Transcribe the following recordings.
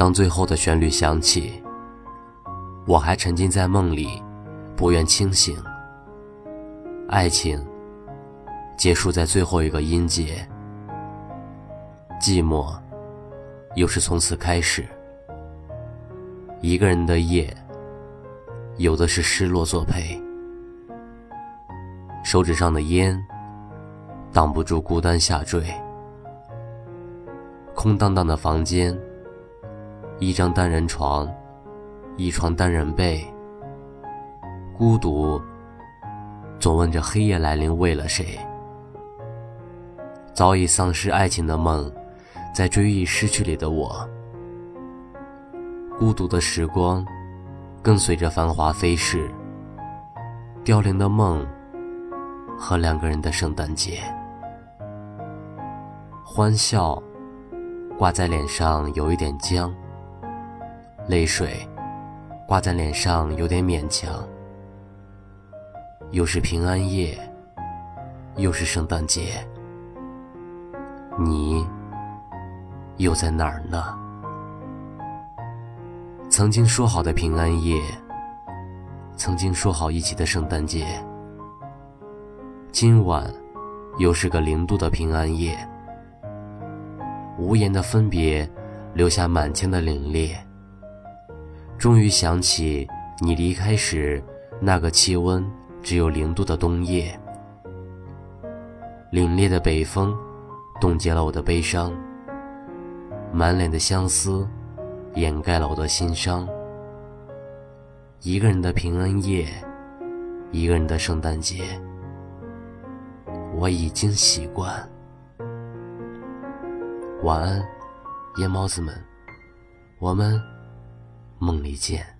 当最后的旋律响起，我还沉浸在梦里，不愿清醒。爱情结束在最后一个音节，寂寞又是从此开始。一个人的夜，有的是失落作陪，手指上的烟挡不住孤单下坠。空荡荡的房间，一张单人床，一床单人被，孤独。总问着黑夜来临为了谁？早已丧失爱情的梦，在追忆失去里的我。孤独的时光，跟随着繁华飞逝。凋零的梦，和两个人的圣诞节。欢笑，挂在脸上有一点僵。泪水，挂在脸上有点勉强。又是平安夜，又是圣诞节，你又在哪儿呢？曾经说好的平安夜，曾经说好一起的圣诞节，今晚又是个零度的平安夜。无言的分别，留下满腔的凛冽。终于想起你离开时那个气温。只有零度的冬夜，凛冽的北风冻结了我的悲伤，满脸的相思掩盖了我的心伤。一个人的平安夜，一个人的圣诞节，我已经习惯。晚安，夜猫子们，我们梦里见。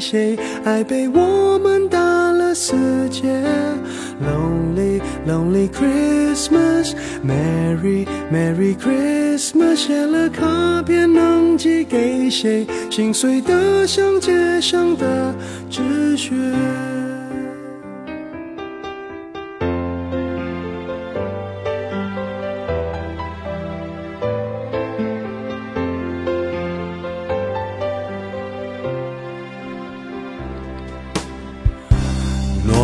谁，爱被我们打了死结。Lonely, lonely Christmas, Merry, Merry Christmas。写了卡片能寄给谁？心碎的像街上的纸屑。